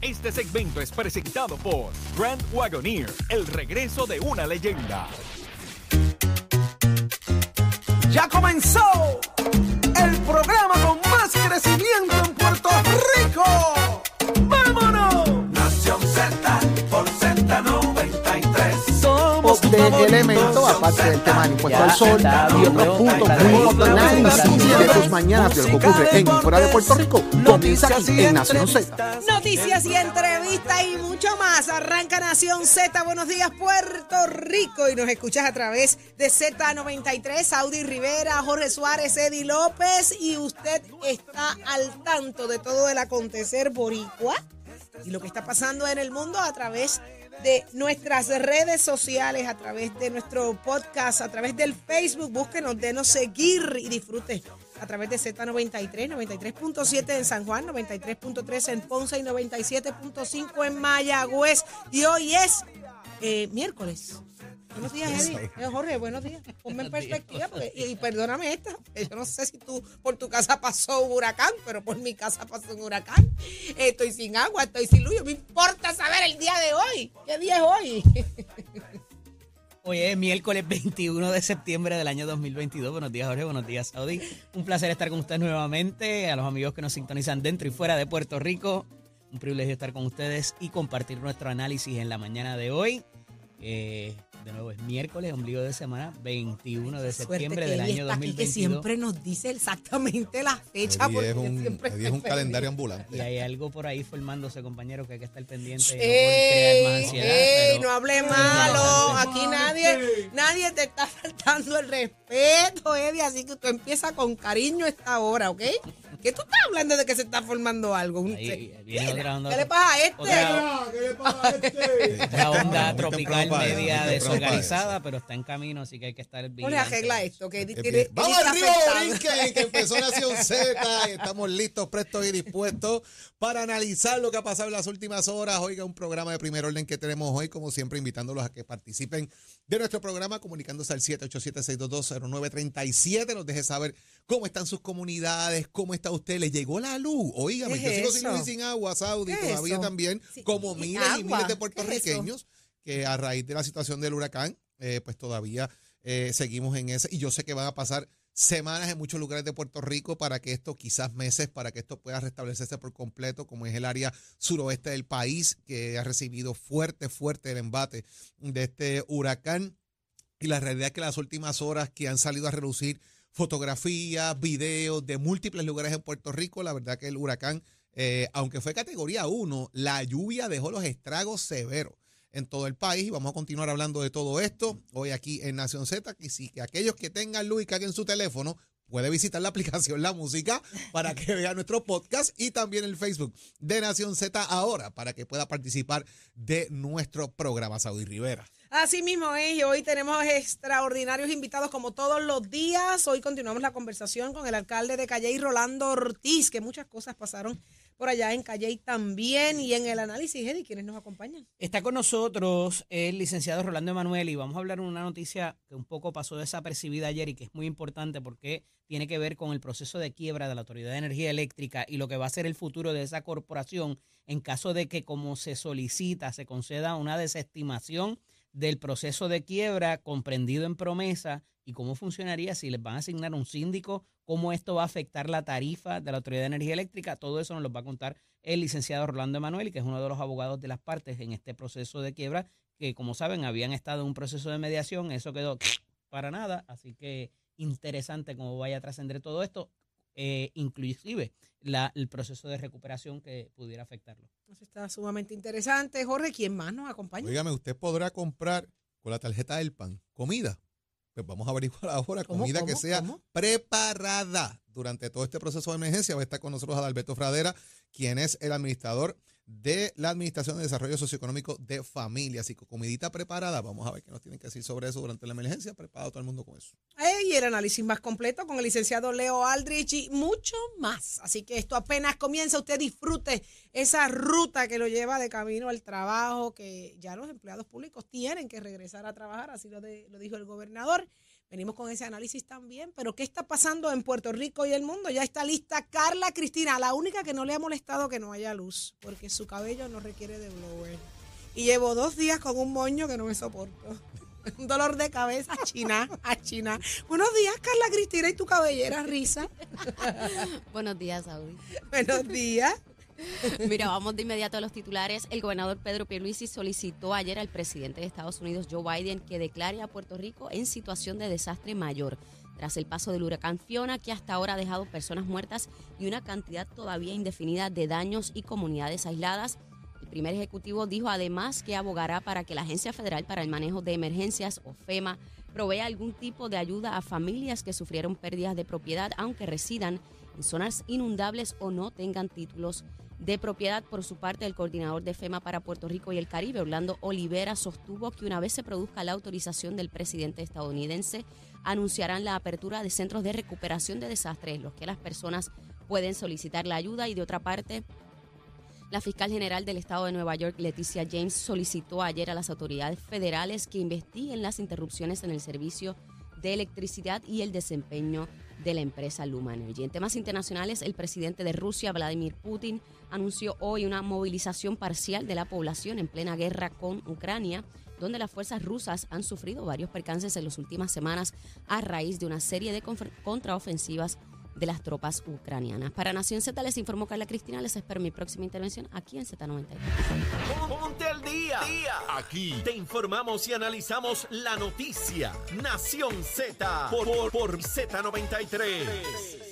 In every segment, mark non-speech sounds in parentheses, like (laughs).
Este segmento es presentado por Grand Wagoneer, el regreso de una leyenda. Ya comenzó el programa con más crecimiento en Puerto Rico. De elementos, aparte del tema del impuesto al sol y otros puntos muy bien. de tus mañanas de lo que ocurre en y fuera de Puerto Rico comienza aquí en Nación Z. Noticias y entrevistas y mucho más. Arranca Nación Z. Buenos días, Puerto Rico. Y nos escuchas a través de Z93, Saudi Rivera, Jorge Suárez, Eddie López. Y usted está al tanto de todo el acontecer boricua y lo que está pasando en el mundo a través de nuestras redes sociales, a través de nuestro podcast, a través del Facebook. Búsquenos, denos seguir y disfrute a través de Z93, 93.7 en San Juan, 93.3 en Ponce y 97.5 en Mayagüez. Y hoy es eh, miércoles. Buenos días, Eddie. Eh, Jorge, buenos días. Ponme en (laughs) perspectiva porque- y, y perdóname esta. que Yo no sé si tú por tu casa pasó un huracán, pero por mi casa pasó un huracán. Eh, Estoy sin agua, estoy sin luz. Me importa saber el día de hoy. ¿Qué día es hoy? (laughs) Hoy es miércoles 21 de septiembre del año 2022. Buenos días, Jorge. Buenos días, Saudi. Un placer estar con ustedes nuevamente. A los amigos que nos sintonizan dentro y fuera de Puerto Rico. Un privilegio estar con ustedes y compartir nuestro análisis en la mañana de hoy. Eh, de nuevo, es miércoles, ombligo de semana, 21 de septiembre del año está aquí, 2022. que siempre nos dice exactamente la fecha. Porque es un, siempre Eddie es un está calendario ambulante. Y hay algo por ahí formándose, compañero, que hay que estar pendiente. y no crear más ansiedad. ey, pero- no hable malo. Aquí nadie, nadie te está (laughs) faltando el respeto, Eddie. Así que tú empiezas con cariño esta hora, ¿ok? ¿Qué tú estás hablando de que se está formando algo? Un- Ahí viene otra onda. ¿Qué le pasa a este? (laughs) Otra- Una onda Muy tropical temprano para eso, media muy temprano para desorganizada, pero está en camino, así que hay que estar bien. Pone arregla esto, que Eh, tiene. bien. Vamos está río afectado. Borinquen, que empezó Nación Z y estamos listos, prestos y dispuestos para analizar lo que ha pasado en las últimas horas. Oiga, un programa de primer orden que tenemos hoy, como siempre, invitándolos a que participen de nuestro programa, comunicándose al 787-622-0937. Nos deje saber cómo están sus comunidades, cómo está usted. ¿Le llegó la luz? Oígame, ¿Qué yo sigo sin luz y sin agua, Saudi, ¿Qué es todavía eso? también, Sí, como miles y miles de ¿Qué es puertorriqueños que a raíz de la situación del huracán, eh, pues todavía eh, seguimos en ese. Y yo sé que van a pasar semanas en muchos lugares de Puerto Rico para que esto, quizás meses, para que esto pueda restablecerse por completo, como es el área suroeste del país, que ha recibido fuerte, fuerte el embate de este huracán. Y la realidad es que las últimas horas que han salido a reducir fotografías, videos de múltiples lugares en Puerto Rico, la verdad que el huracán, eh, aunque fue categoría 1, la lluvia dejó los estragos severos en todo el país y vamos a continuar hablando de todo esto hoy aquí en Nación Z. Y si que aquellos que tengan luz y caguen su teléfono, puede visitar la (laughs) aplicación La Música para que vea nuestro podcast y también el Facebook de Nación Z ahora para que pueda participar de nuestro programa Saudi Rivera. Así mismo es, y hoy tenemos extraordinarios invitados como todos los días. Hoy continuamos la conversación con el alcalde de Calley, Rolando Ortiz, que muchas cosas pasaron por allá en Calley también. Y en el análisis, Eddie, ¿quiénes nos acompañan? Está con nosotros el licenciado Rolando Emanuel y vamos a hablar de una noticia que un poco pasó desapercibida ayer y que es muy importante porque tiene que ver con el proceso de quiebra de la Autoridad de Energía Eléctrica y lo que va a ser el futuro de esa corporación en caso de que como se solicita se conceda una desestimación del proceso de quiebra comprendido en promesa y cómo funcionaría si les van a asignar un síndico, cómo esto va a afectar la tarifa de la Autoridad de Energía Eléctrica. Todo eso nos lo va a contar el licenciado Rolando Emanuel, que es uno de los abogados de las partes en este proceso de quiebra, que como saben habían estado en un proceso de mediación, eso quedó para nada, así que interesante cómo vaya a trascender todo esto, eh, inclusive la, el proceso de recuperación que pudiera afectarlo. Eso está sumamente interesante. Jorge, ¿quién más nos acompaña? Óigame, usted podrá comprar con la tarjeta del PAN comida. Pues vamos a averiguar (laughs) ahora ¿Cómo, comida que sea cómo? preparada durante todo este proceso de emergencia. Va a estar con nosotros Adalberto Fradera, quien es el administrador de la Administración de Desarrollo Socioeconómico de Familias. Así que comidita preparada, vamos a ver qué nos tienen que decir sobre eso durante la emergencia. Preparado todo el mundo con eso. Y el análisis más completo con el licenciado Leo Aldrich y mucho más. Así que esto apenas comienza. Usted disfrute esa ruta que lo lleva de camino al trabajo, que ya los empleados públicos tienen que regresar a trabajar, así lo, de- lo dijo el gobernador. Venimos con ese análisis también, pero ¿qué está pasando en Puerto Rico y el mundo? Ya está lista Carla Cristina, la única que no le ha molestado que no haya luz, porque su cabello no requiere de blower. Y llevo dos días con un moño que no me soporto. (laughs) Un dolor de cabeza a China, a China. Buenos días, Carla Cristina, y tu cabellera, risa. (laughs) Buenos días, Saudi. Buenos días. (laughs) Mira, vamos de inmediato a los titulares. El gobernador Pedro Pierluisi solicitó ayer al presidente de Estados Unidos, Joe Biden, que declare a Puerto Rico en situación de desastre mayor tras el paso del huracán Fiona, que hasta ahora ha dejado personas muertas y una cantidad todavía indefinida de daños y comunidades aisladas. El primer ejecutivo dijo además que abogará para que la Agencia Federal para el Manejo de Emergencias, o FEMA, provea algún tipo de ayuda a familias que sufrieron pérdidas de propiedad, aunque residan en zonas inundables o no tengan títulos de propiedad. Por su parte, el coordinador de FEMA para Puerto Rico y el Caribe, Orlando Olivera, sostuvo que una vez se produzca la autorización del presidente estadounidense, anunciarán la apertura de centros de recuperación de desastres, los que las personas pueden solicitar la ayuda y de otra parte, la fiscal general del estado de Nueva York, Leticia James, solicitó ayer a las autoridades federales que investiguen las interrupciones en el servicio electricidad y el desempeño de la empresa Luma Energy. En temas internacionales, el presidente de Rusia, Vladimir Putin, anunció hoy una movilización parcial de la población en plena guerra con Ucrania, donde las fuerzas rusas han sufrido varios percances en las últimas semanas a raíz de una serie de contraofensivas de las tropas ucranianas. Para Nación Z les informó Carla Cristina, les espero mi próxima intervención aquí en Z93. Ponte al día. Aquí te informamos y analizamos la noticia. Nación Z por, por, por Z93.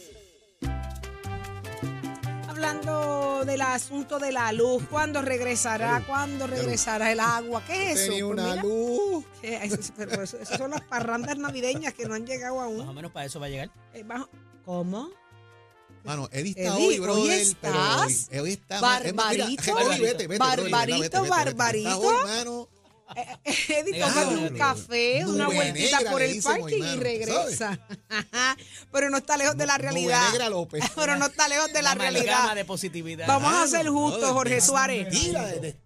Hablando del asunto de la luz, ¿cuándo regresará? ¿Cuándo regresará el agua? ¿Qué es eso? Tenía Pues una mira, luz. ¿qué? Eso, pero eso- esas son las parrandas navideñas que no han llegado Más aún. o menos para eso va a llegar. Eh, bajo- ¿Cómo? Mano, Eddie está hoy, brother. hoy pero hoy, estás hoy está más- es más, mira, barbarito. (laughs) Vete, vete, Barbarito, vete, barbarito. Está hoy, mano. Eddie, Venga, tómate venga, un café, una vueltita por el parking y regresa. (laughs) (laughs) Pero no está lejos de la realidad. Pero no está lejos de la realidad. de positividad. Vamos a ser justos, Jorge Suárez.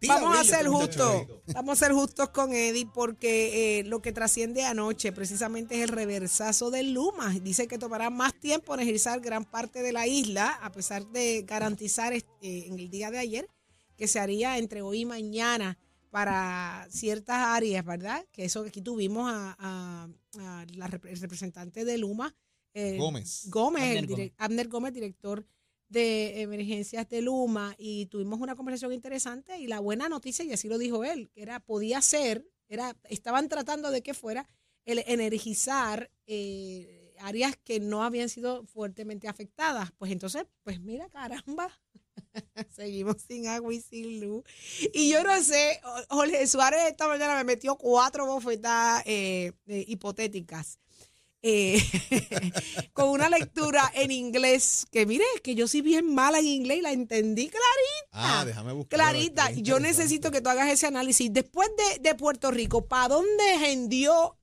Vamos a ser justos. Vamos a ser justos con Eddie porque eh, lo que trasciende anoche precisamente es el reversazo del Luma. Dice que tomará más tiempo energizar gran parte de la isla, a pesar de garantizar este, en el día de ayer que se haría entre hoy y mañana para ciertas áreas, ¿verdad? Que eso que aquí tuvimos a, a- a la rep- el representante de Luma, eh, Gómez. Gómez, el Abner Abner Gómez, director de emergencias de Luma, y tuvimos una conversación interesante y la buena noticia, y así lo dijo él, que era, podía ser, era, estaban tratando de que fuera el energizar eh, áreas que no habían sido fuertemente afectadas. Pues entonces, pues mira, caramba, (laughs) seguimos sin agua y sin luz. Y yo no sé, Jorge Suárez esta mañana me metió cuatro bofetadas eh, eh, hipotéticas. eh, (laughs) con una lectura en inglés que mire que yo soy bien mala en inglés y la entendí clarita. Ah, déjame buscar. Clarita, yo necesito que tú hagas ese análisis. Después de, de Puerto Rico, ¿para dónde hendió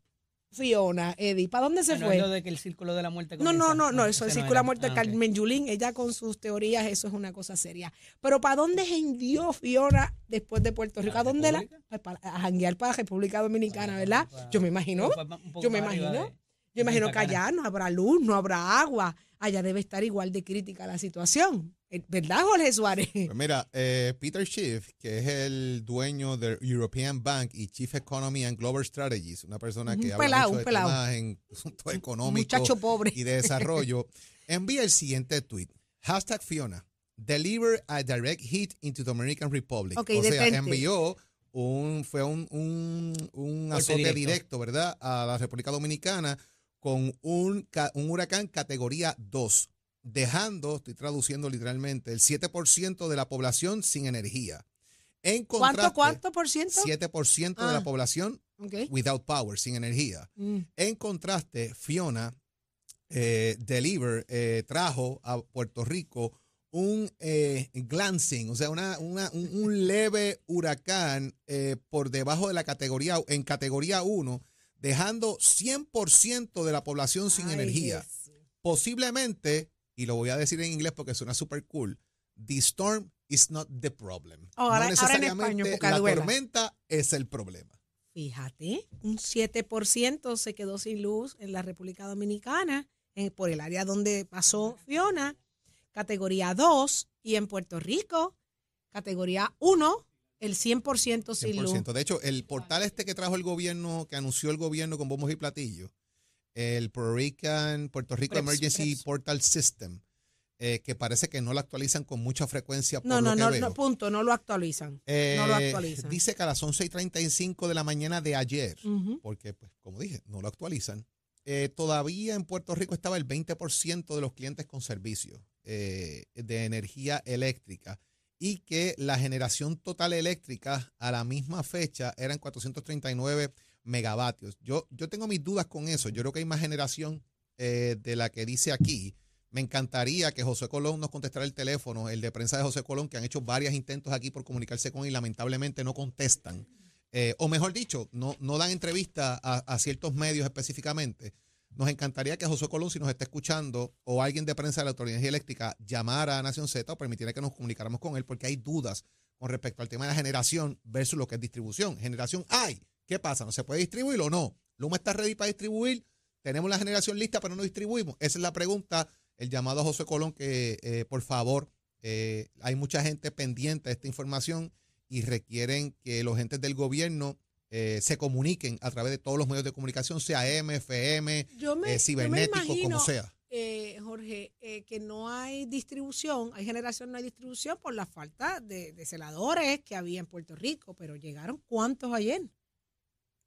Fiona, Eddie? ¿Para dónde se Ah, no fue? es lo de que el círculo de la muerte No, no, no, no, Ah, eso el círculo de la muerte de Ah. Carmen Yulín, ella con sus teorías, eso es una cosa seria. Pero ¿para dónde hendió Fiona después de Puerto Rico? ¿A ¿Para dónde la? Pues, para, a janguear para República Dominicana, ¿verdad? Para- Yo me imagino. Yo me imagino. De- Yo imagino que allá no habrá luz, no habrá agua. Allá debe estar igual de crítica la situación. Eh, ¿Verdad, Jorge Suárez? Pues mira, eh, Peter Schiff, que es el dueño del European Bank y Chief Economy and Global Strategies, una persona que Un habla mucho de temas en (laughs) asuntos Un económicos muchacho pobre. y de desarrollo, (laughs) envía el siguiente tweet. Hashtag Fiona. Deliver a direct hit into the American Republic. Ok, o sea, envió un, fue un, un, un azote directo. directo. ¿verdad? A la República Dominicana con un, un huracán categoría 2, dejando, estoy traduciendo literalmente, el 7% de la población sin energía. En ¿Cuánto, contraste, cuánto por ciento? 7% de Ah. la población Ok. without power, sin energía. Mm. En contraste, Fiona eh, Deliver eh, trajo a Puerto Rico un eh, glancing, o sea, una, una- un, un (laughs) leve huracán eh, por debajo de la categoría, en categoría 1, dejando 100% de la población sin Ay, energía. Posiblemente, y lo voy a decir en inglés porque suena súper cool, the storm is not the problem. Ahora- ahora en español, la tormenta es el problema. Fíjate, un 7% se quedó sin luz en la República Dominicana, por el área donde pasó Fiona, categoría 2, y en Puerto Rico, categoría 1, el 100% sin luz. 100%. De hecho, el portal este que trajo el gobierno, que anunció el gobierno con bombos y platillos, el Puerto Rican Puerto Rico Preps, Emergency Preps. Portal System, eh, que parece que no lo actualizan con mucha frecuencia por No, lo no, que no, veo. no, punto, no lo actualizan. no lo Eh, actualizan. Dice que a las 11 y 35 de la mañana de ayer, porque, pues, como dije, no lo actualizan, eh, todavía en Puerto Rico estaba el 20% de los clientes con servicio de energía eléctrica y que la generación total eléctrica a la misma fecha eran 439 megavatios. Yo, yo tengo mis dudas con eso. Yo creo que hay más generación eh, de la que dice aquí. Me encantaría que José Colón nos contestara el teléfono, el de prensa de José Colón, que han hecho varios intentos aquí por comunicarse con él y lamentablemente no contestan. Eh, o mejor dicho, no, no dan entrevista a, a ciertos medios específicamente. Nos encantaría que José Colón, si nos está escuchando, o alguien de prensa de la Autoridad Eléctrica, llamara a Nación Z o permitiera que nos comunicáramos con él, porque hay dudas con respecto al tema de la generación versus lo que es distribución. Generación hay. ¿Qué pasa? ¿No se puede distribuir o no? ¿Luma está ready para distribuir? ¿Tenemos la generación lista pero no distribuimos? Esa es la pregunta. El llamado a José Colón, que eh, por favor, eh, hay mucha gente pendiente de esta información y requieren que los entes del gobierno eh, se comuniquen a través de todos los medios de comunicación, sea M, FM, Yo me, eh, yo me cibernético, imagino, como sea. eh, Jorge, eh, que no hay distribución, hay generación, no hay distribución por la falta de, de celadores que había en Puerto Rico, pero llegaron cuántos ayer.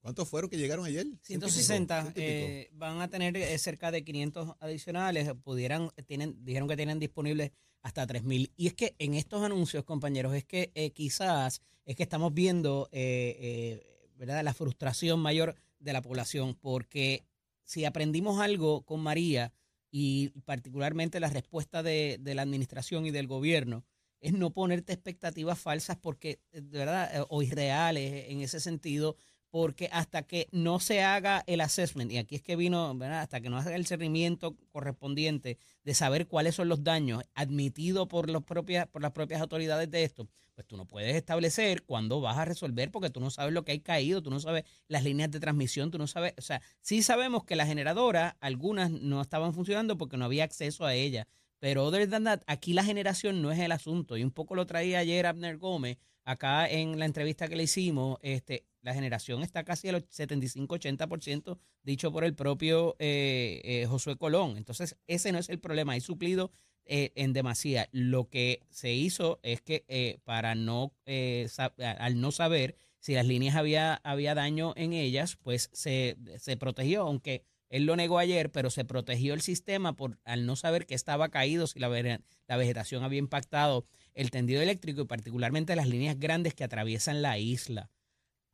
¿Cuántos fueron que llegaron ayer? ¿Ciento y pico? 160 ¿Ciento y pico? eh, van a tener eh, cerca de 500 adicionales. Pudieran, tienen, dijeron que tienen disponibles hasta 3.000. Y es que en estos anuncios, compañeros, es que eh, quizás es que estamos viendo eh, eh, ¿verdad? la frustración mayor de la población, porque si aprendimos algo con María y particularmente la respuesta de, de la administración y del gobierno, es no ponerte expectativas falsas porque, eh, verdad, eh, o irreales en ese sentido, porque hasta que no se haga el assessment, y aquí es que vino, ¿verdad? hasta que no haga el cernimiento correspondiente de saber cuáles son los daños admitidos por, por las propias autoridades de esto, pues tú no puedes establecer cuándo vas a resolver porque tú no sabes lo que hay caído, tú no sabes las líneas de transmisión, tú no sabes, o sea, sí sabemos que las generadoras, algunas no estaban funcionando porque no había acceso a ellas, pero other than that, aquí la generación no es el asunto, y un poco lo traía ayer Abner Gómez, acá en la entrevista que le hicimos, este, la generación está casi al 75-80% dicho por el propio eh, eh, Josué Colón. Entonces, ese no es el problema, hay suplido eh, en demasía. Lo que se hizo es que eh, para no, eh, al no saber si las líneas había, había daño en ellas, pues se, se protegió, aunque él lo negó ayer, pero se protegió el sistema por al no saber que estaba caído, si la, la vegetación había impactado el tendido eléctrico y particularmente las líneas grandes que atraviesan la isla.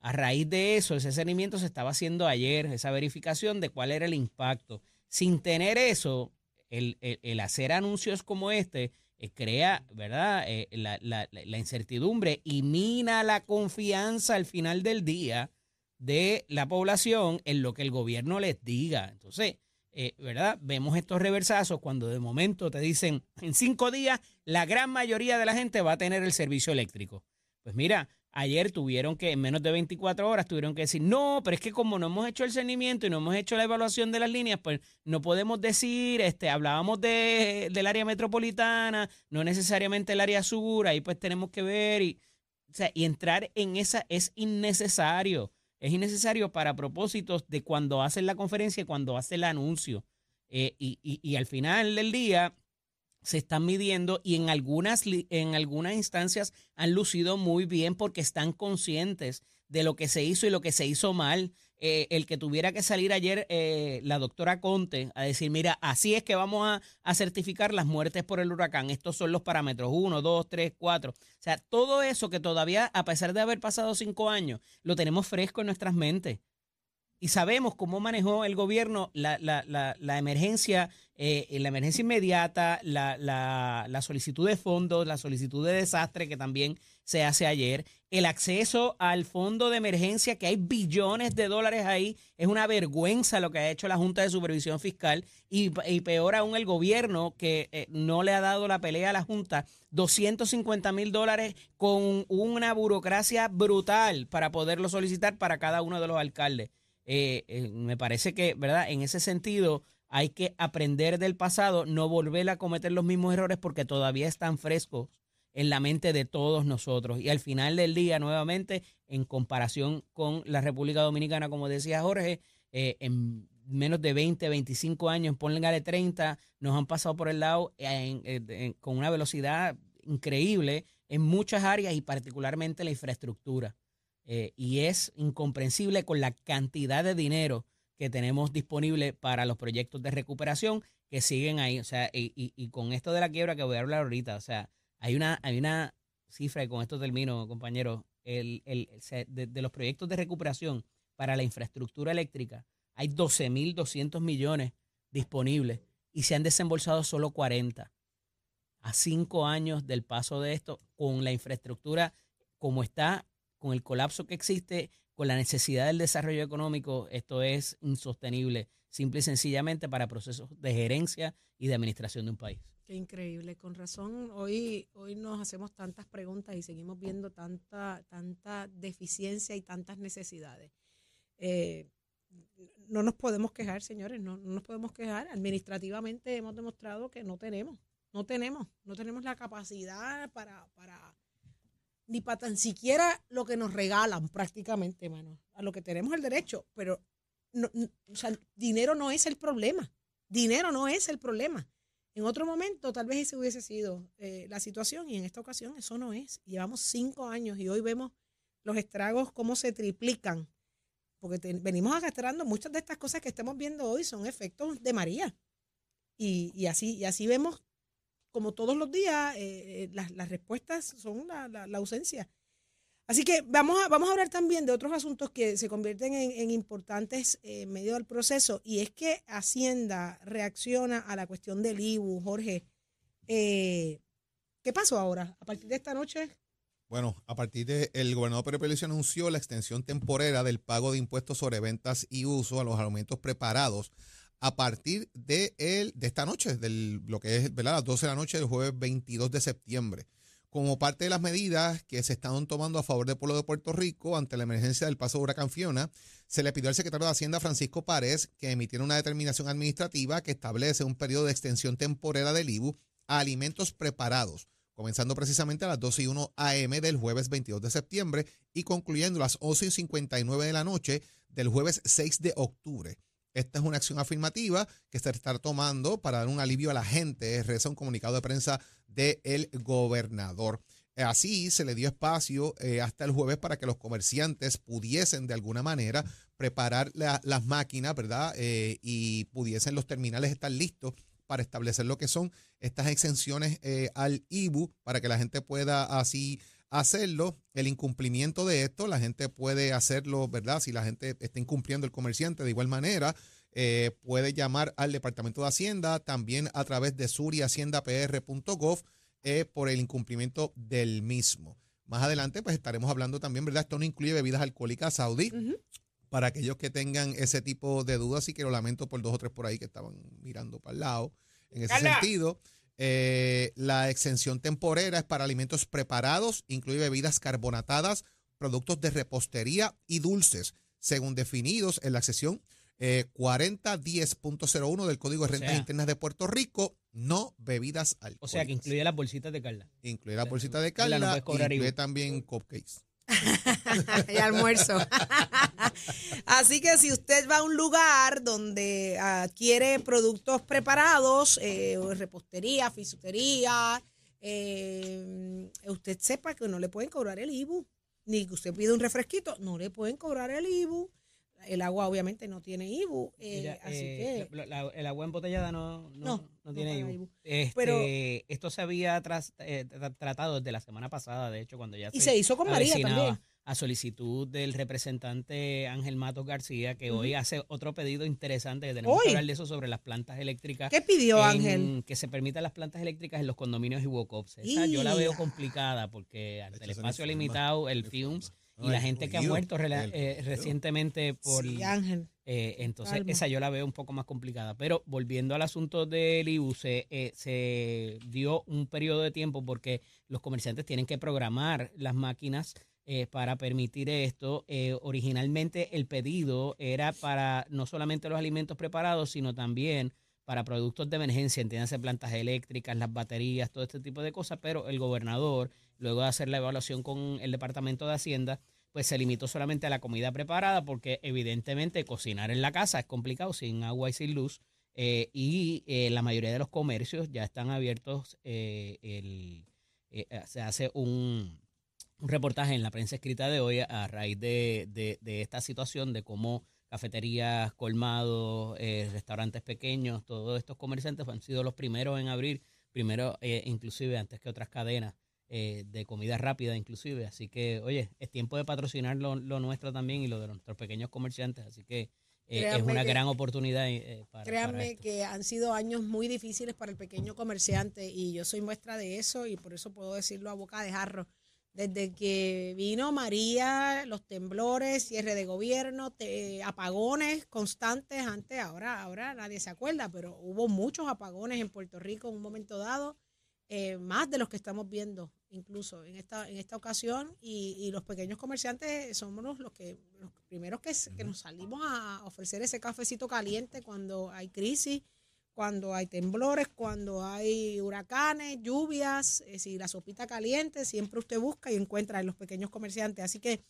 A raíz de eso, ese seguimiento se estaba haciendo ayer, esa verificación de cuál era el impacto. Sin tener eso, el, el- hacer anuncios como este eh, crea, ¿verdad?, Eh, la- la incertidumbre y mina la confianza al final del día de la población en lo que el gobierno les diga. Entonces, eh, ¿verdad? Vemos estos reversazos cuando de momento te dicen, en cinco días, la gran mayoría de la gente va a tener el servicio eléctrico. Pues mira, ayer tuvieron que, en menos de 24 horas, tuvieron que decir, no, pero es que como no hemos hecho el cernimiento y no hemos hecho la evaluación de las líneas, pues no podemos decir, este, hablábamos de, del área metropolitana, no necesariamente el área sur, ahí pues tenemos que ver y, o sea, y entrar en esa es innecesario. Es innecesario para propósitos de cuando hacen la conferencia y cuando hace el anuncio. Eh, y, y- y al final del día se están midiendo y en algunas, en algunas instancias han lucido muy bien porque están conscientes de lo que se hizo y lo que se hizo mal. Eh, el que tuviera que salir ayer eh, la doctora Conte a decir, mira, así es que vamos a, a certificar las muertes por el huracán. Estos son los parámetros, uno, dos, tres, cuatro. O sea, todo eso que todavía, a pesar de haber pasado cinco años, lo tenemos fresco en nuestras mentes. Y sabemos cómo manejó el gobierno la, emergencia, eh, la emergencia inmediata, la, solicitud de fondos, la solicitud de desastre que también se hace ayer, el acceso al fondo de emergencia, que hay billones de dólares ahí, es una vergüenza lo que ha hecho la Junta de Supervisión Fiscal y, y peor aún el gobierno que eh, no le ha dado la pelea a la Junta, 250 mil dólares con una burocracia brutal para poderlo solicitar para cada uno de los alcaldes. Eh, eh, me parece que, ¿verdad? En ese sentido, hay que aprender del pasado, no volver a cometer los mismos errores porque todavía están frescos en la mente de todos nosotros. Y al final del día, nuevamente, en comparación con la República Dominicana, como decía Jorge, eh, en menos de 20, 25 años, ponle 30, nos han pasado por el lado en- con una velocidad increíble en muchas áreas y particularmente la infraestructura. Eh, y es incomprensible con la cantidad de dinero que tenemos disponible para los proyectos de recuperación que siguen ahí. O sea, y, y- con esto de la quiebra que voy a hablar ahorita, o sea, hay una, hay una cifra, y con esto termino, compañeros, el, el- de, de los proyectos de recuperación para la infraestructura eléctrica, hay 12.200 millones disponibles y se han desembolsado solo 40 a cinco años del paso de esto, con la infraestructura como está, con el colapso que existe, con la necesidad del desarrollo económico, esto es insostenible, simple y sencillamente para procesos de gerencia y de administración de un país. Qué increíble, con razón. Hoy, hoy nos hacemos tantas preguntas y seguimos viendo tanta, tanta deficiencia y tantas necesidades. Eh, no nos podemos quejar, señores, no, no nos podemos quejar. Administrativamente hemos demostrado que no tenemos, no tenemos, no tenemos la capacidad para, para ni para tan siquiera lo que nos regalan prácticamente, mano. A lo que tenemos el derecho, pero no, o sea, dinero no es el problema. Dinero no es el problema. En otro momento tal vez ese hubiese sido eh, la situación y en esta ocasión eso no es. Llevamos cinco años y hoy vemos los estragos cómo se triplican. Porque venimos arrastrando muchas de estas cosas que estamos viendo hoy son efectos de María. Y así, y así vemos como todos los días eh, eh, las, respuestas son la, ausencia. Así que vamos a, vamos a hablar también de otros asuntos que se convierten en, importantes eh, medio del proceso y es que Hacienda reacciona a la cuestión del IBU, Jorge. Eh, ¿Qué pasó ahora? A partir de esta noche, Bueno, a partir de el gobernador Pedro Pierluisi anunció la extensión temporera del pago de impuestos sobre ventas y uso a los alimentos preparados a partir de, el, de esta noche, del, lo que es ¿verdad? las 12 de la noche del jueves 22 de septiembre. Como parte de las medidas que se están tomando a favor del pueblo de Puerto Rico ante la emergencia del paso de huracán Fiona, se le pidió al secretario de Hacienda, Francisco Párez, que emitiera una determinación administrativa que establece un periodo de extensión temporera del IBU a alimentos preparados comenzando precisamente a las 12 y 1 AM del jueves 22 de septiembre y concluyendo a las 11 y 59 de la noche del jueves 6 de octubre. Esta es una acción afirmativa que se está tomando para dar un alivio a la gente, reza un comunicado de prensa del gobernador. Así se le dio espacio eh, hasta el jueves para que los comerciantes pudiesen de alguna manera preparar la- las máquinas, ¿verdad? Eh, y pudiesen los terminales estar listos para establecer lo que son estas exenciones eh, al IBU para que la gente pueda así hacerlo. El incumplimiento de esto, la gente puede hacerlo, ¿verdad? Si la gente está incumpliendo el comerciante de igual manera, eh, puede llamar al Departamento de Hacienda también a través de surihaciendapr.gov eh, por el incumplimiento del mismo. Más adelante, pues estaremos hablando también, ¿verdad? Esto no incluye bebidas alcohólicas saudí. Para aquellos que tengan ese tipo de dudas, y que lo lamento por dos o tres por ahí que estaban mirando para el lado. En ese sentido, eh, la exención temporera es para alimentos preparados, incluye bebidas carbonatadas, productos de repostería y dulces, según definidos en la sección eh, 4010.01 del Código de O Rentas sea- Internas de Puerto Rico, no bebidas alcohólicas. O sea, que incluye las bolsitas de Carla. Incluye la bolsita de Carla, no incluye también cupcakes. (laughs) y almuerzo. (laughs) Así que si usted va a un lugar donde adquiere productos preparados, eh, repostería, fisutería, eh, usted sepa que no le pueden cobrar el IBU. Ni que usted pide un refresquito, no le pueden cobrar el IBU. El agua obviamente no tiene IBU. eh, Mira, así eh, que... la- la- el agua embotellada no, no, No, tiene IBU. IBU. Este, Pero- esto se había tras- eh, tra- tratado desde la semana pasada, de hecho, cuando ya Y se hizo con María también. a solicitud del representante Ángel Matos García, que hoy hace otro pedido interesante, que tenemos Hoy. que hablar de eso sobre las plantas eléctricas. ¿Qué pidió en- Ángel? Que se permitan las plantas eléctricas en los condominios y WOCOPs. Esa yo la veo complicada porque ante el espacio limitado, el hay FIUMS forma. Y la gente que ha muerto el eh, recientemente por... Sí, Ángel. Eh, entonces, Calma. esa yo la veo un poco más complicada. Pero volviendo al asunto del IBU, se, eh, se dio un periodo de tiempo porque los comerciantes tienen que programar las máquinas eh, para permitir esto. Eh, originalmente el pedido era para no solamente los alimentos preparados, sino también para productos de emergencia, entiéndase plantas eléctricas, las baterías, todo este tipo de cosas, pero el gobernador, luego de hacer la evaluación con el Departamento de Hacienda, pues se limitó solamente a la comida preparada porque evidentemente cocinar en la casa es complicado sin agua y sin luz eh, y eh, la mayoría de los comercios ya están abiertos. eh, el, eh, se hace un, un reportaje en la prensa escrita de hoy a raíz de, de- de esta situación de cómo cafeterías, colmados, restaurantes pequeños, todos estos comerciantes han sido los primeros en abrir, primero inclusive antes que otras cadenas eh, de comida rápida inclusive. Así que, oye, es tiempo de patrocinar lo, lo nuestro también y lo de nuestros pequeños comerciantes. Así que eh, es una que- gran oportunidad eh, para, para Créanme esto. que han sido años muy difíciles para el pequeño comerciante y yo soy muestra de eso y por eso puedo decirlo a boca de jarro. Desde que vino María, los temblores, cierre de gobierno, te- apagones constantes antes, ahora, ahora nadie se acuerda, pero hubo muchos apagones en Puerto Rico en un momento dado, eh, más de los que estamos viendo incluso en esta, en esta ocasión y, y los pequeños comerciantes somos los, que los primeros que, que nos salimos a ofrecer ese cafecito caliente cuando hay crisis, cuando hay temblores, cuando hay huracanes, lluvias, eh, si la sopita caliente, siempre usted busca y encuentra en los pequeños comerciantes. Así que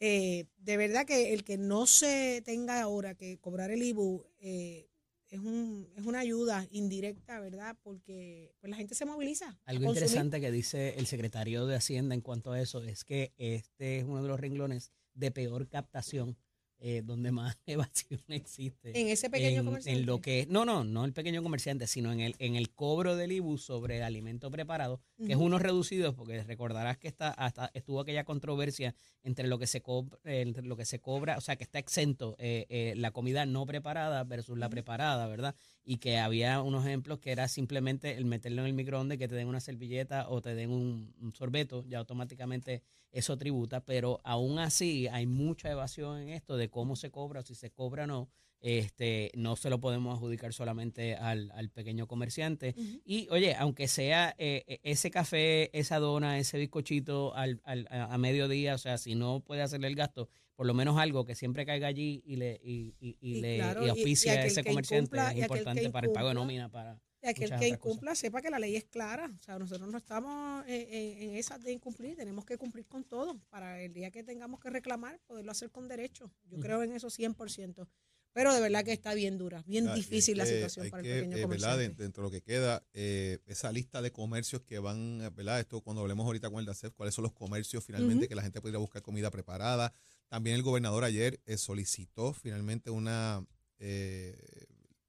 eh, de verdad que el que no se tenga ahora que cobrar el IBU eh, es, un, es una ayuda indirecta, ¿verdad? Porque pues, la gente se moviliza. Algo interesante que dice el secretario de Hacienda en cuanto a eso es que este es uno de los renglones de peor captación, eh, donde más (laughs) evasión existe. En ese pequeño en, comerciante. en lo que no no no el pequeño comerciante sino en el en el cobro del IBU sobre alimento preparado que es uno reducido porque recordarás que está hasta estuvo aquella controversia entre lo que se cobra entre lo que se cobra o sea que está exento eh, eh, la comida no preparada versus la preparada verdad y que había unos ejemplos que era simplemente el meterlo en el microondas que te den una servilleta o te den un, un sorbeto ya automáticamente eso tributa, pero aún así hay mucha evasión en esto de cómo se cobra, si se cobra o no. Este, no se lo podemos adjudicar solamente al, al pequeño comerciante. Y oye, aunque sea eh, eh, ese café, esa dona, ese bizcochito al, al- a, a mediodía, o sea, si no puede hacerle el gasto, por lo menos algo que siempre caiga allí y le y, y- y Y le claro, y y- y auspicia a ese comerciante incumpla- es importante para el pago de nómina para Y aquel muchas que otras cosas. incumpla sepa que la ley es clara. O sea, nosotros no estamos en, en, en esas de incumplir, tenemos que cumplir con todo para el día que tengamos que reclamar, poderlo hacer con derecho. Yo creo en eso 100%. Pero de verdad que está bien dura, bien difícil es la que situación para que, el pequeño eh, ¿verdad? comerciante. De- Dentro de lo que queda, eh, esa lista de comercios que van, ¿verdad? Esto cuando hablemos ahorita con el DACEF, cuáles son los comercios finalmente que la gente pudiera buscar comida preparada. También el gobernador ayer eh, solicitó finalmente una eh,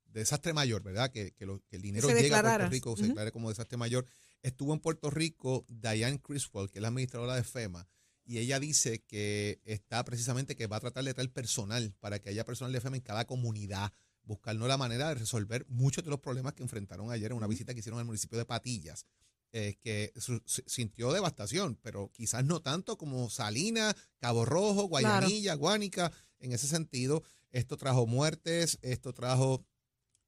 desastre mayor, ¿verdad? Que, que lo- que el dinero llegue a. Puerto Rico, se Ujú. declare como desastre mayor. Estuvo en Puerto Rico Diane Criswell, que es la administradora de FEMA, y ella dice que está precisamente que va a tratar de traer personal para que haya personal de FEMA en cada comunidad, buscando la manera de resolver muchos de los problemas que enfrentaron ayer en una visita que hicieron al municipio de Patillas, eh, que su- sintió devastación, pero quizás no tanto como Salinas, Cabo Rojo, Guayanilla, Guánica, en ese sentido. Esto trajo muertes, esto trajo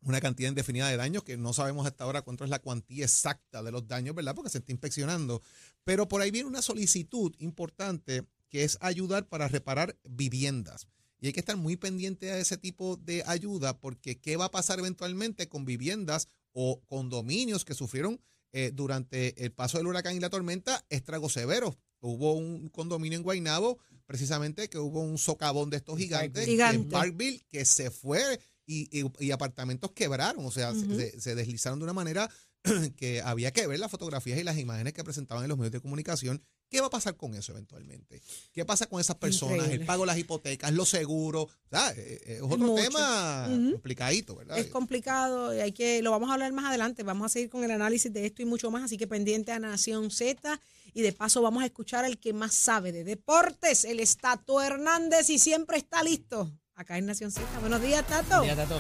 una cantidad indefinida de daños que no sabemos hasta ahora cuánto es la cuantía exacta de los daños, ¿verdad? Porque se está inspeccionando. Pero por ahí viene una solicitud importante que es ayudar para reparar viviendas. Y hay que estar muy pendiente a ese tipo de ayuda porque ¿qué va a pasar eventualmente con viviendas o condominios que sufrieron eh, durante el paso del huracán y la tormenta estragos severos? Hubo un condominio en Guaynabo, precisamente que hubo un socavón de estos gigantes Gigante. en Parkville que se fue y, y- y apartamentos quebraron, o sea, se, se deslizaron de una manera (clears throat) que había que ver las fotografías y las imágenes que presentaban en los medios de comunicación ¿Qué va a pasar con eso eventualmente? ¿Qué pasa con esas personas? Increíble. El pago de las hipotecas, los seguros. O sea, eh, eh, es otro Mucho. tema complicadito, ¿verdad? Es complicado y hay que, lo vamos a hablar más adelante. Vamos a seguir con el análisis de esto y mucho más. Así que pendiente a Nación Z. Y de paso vamos a escuchar al que más sabe de deportes, el Estato Hernández, y siempre está listo. Acá en Nación Z. Buenos días, Tato. Tato.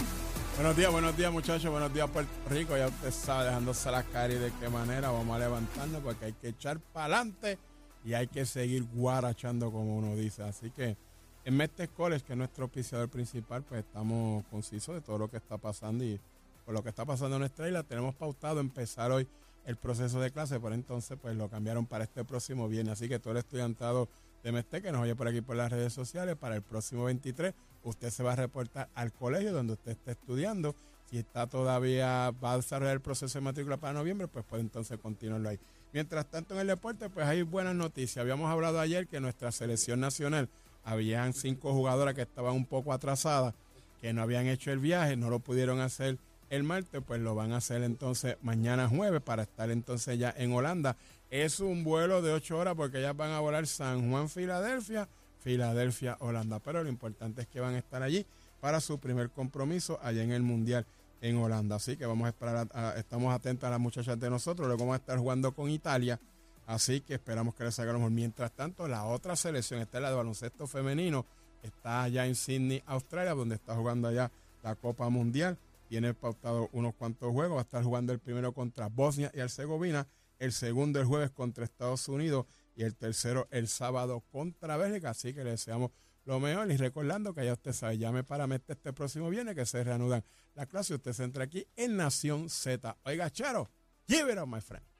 Buenos días, buenos días muchachos, buenos días Puerto Rico. Ya usted sabe, dejándose las caras y de qué manera vamos a levantarnos porque hay que echar para adelante y hay que seguir guarachando como uno dice. Así que en Mestes College, que es nuestro auspiciador principal, pues estamos concisos de todo lo que está pasando y por lo que está pasando en nuestra isla. Tenemos pautado empezar hoy el proceso de clase, por entonces pues lo cambiaron para este próximo viernes. Así que todo el estudiantado de Mestes que nos oye por aquí por las redes sociales, para el próximo 23 usted se va a reportar al colegio donde usted esté estudiando. Si está todavía, va a desarrollar el proceso de matrícula para noviembre, pues puede entonces continuarlo ahí. Mientras tanto, en el deporte, pues hay buenas noticias. Habíamos hablado ayer que nuestra selección nacional, habían cinco jugadoras que estaban un poco atrasadas, que no habían hecho el viaje, no lo pudieron hacer el martes, pues lo van a hacer entonces mañana jueves para estar entonces ya en Holanda. Es un vuelo de ocho horas porque ellas van a volar San Juan, Filadelfia, Filadelfia, Holanda. Pero lo importante es que van a estar allí para su primer compromiso allá en el Mundial en Holanda. Así que vamos a esperar, a- estamos atentos a las muchachas de nosotros. Luego vamos a estar jugando con Italia. Así que esperamos que les salga mejor. Mientras tanto, la otra selección, esta es la de baloncesto femenino, está allá en Sydney, Australia, donde está jugando allá la Copa Mundial. Tiene pautado unos cuantos juegos. Va a estar jugando el primero contra Bosnia y Herzegovina, el segundo el jueves contra Estados Unidos y el tercero el sábado contra Bélgica. Así que le deseamos lo mejor y recordando que ya usted sabe, llame para meter este próximo viernes que se reanudan la clase. Usted se entra aquí en Nación Z. Oiga, Charo, give it up, my friend.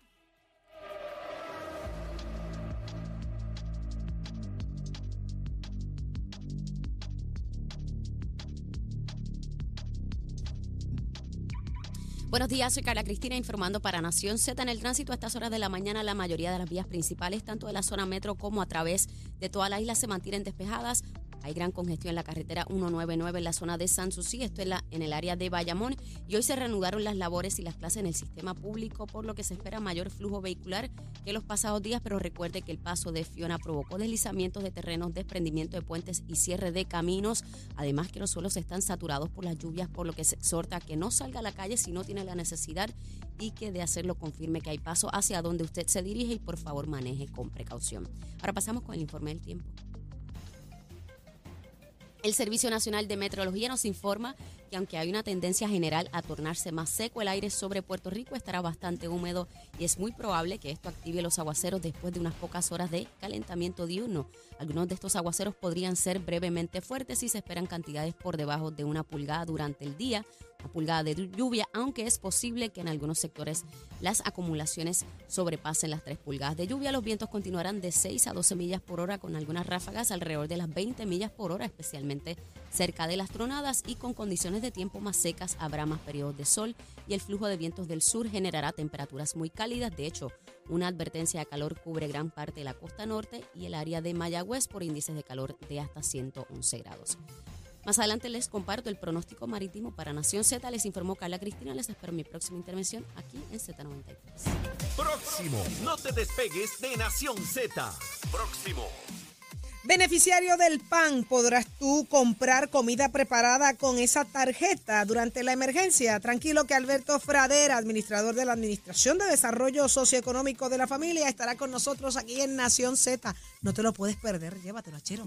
Buenos días, soy Carla Cristina informando para Nación Z. En el tránsito a estas horas de la mañana, la mayoría de las vías principales, tanto de la zona metro como a través de toda la isla, se mantienen despejadas. Hay gran congestión en la carretera 199 en la zona de San Susi, esto es la, en el área de Bayamón. Y hoy se reanudaron las labores y las clases en el sistema público, por lo que se espera mayor flujo vehicular que los pasados días. Pero recuerde que el paso de Fiona provocó deslizamientos de terrenos, desprendimiento de puentes y cierre de caminos. Además, que los suelos están saturados por las lluvias, por lo que se exhorta a que no salga a la calle si no tiene la necesidad y que de hacerlo confirme que hay paso hacia donde usted se dirige y por favor maneje con precaución. Ahora pasamos con el informe del tiempo. El Servicio Nacional de Meteorología nos informa que aunque hay una tendencia general a tornarse más seco, el aire sobre Puerto Rico estará bastante húmedo y es muy probable que esto active los aguaceros después de unas pocas horas de calentamiento diurno. Algunos de estos aguaceros podrían ser brevemente fuertes y se esperan cantidades por debajo de una pulgada durante el día, una pulgada de lluvia, aunque es posible que en algunos sectores las acumulaciones sobrepasen las 3 pulgadas de lluvia. Los vientos continuarán de 6 a 12 millas por hora con algunas ráfagas alrededor de las 20 millas por hora, especialmente cerca de las tronadas y con condiciones de tiempo más secas habrá más periodos de sol y el flujo de vientos del sur generará temperaturas muy cálidas. De hecho, una advertencia de calor cubre gran parte de la costa norte y el área de Mayagüez por índices de calor de hasta 111 grados. Más adelante les comparto el pronóstico marítimo para Nación Z. Les informó Carla Cristina. Les espero en mi próxima intervención aquí en Z93. Próximo. No te despegues de Nación Z. Próximo. Beneficiario del PAN, podrás tú comprar comida preparada con esa tarjeta durante la emergencia. Tranquilo que Alberto Fradera, administrador de la Administración de Desarrollo Socioeconómico de la Familia, estará con nosotros aquí en Nación Z. No te lo puedes perder, llévatelo, chero.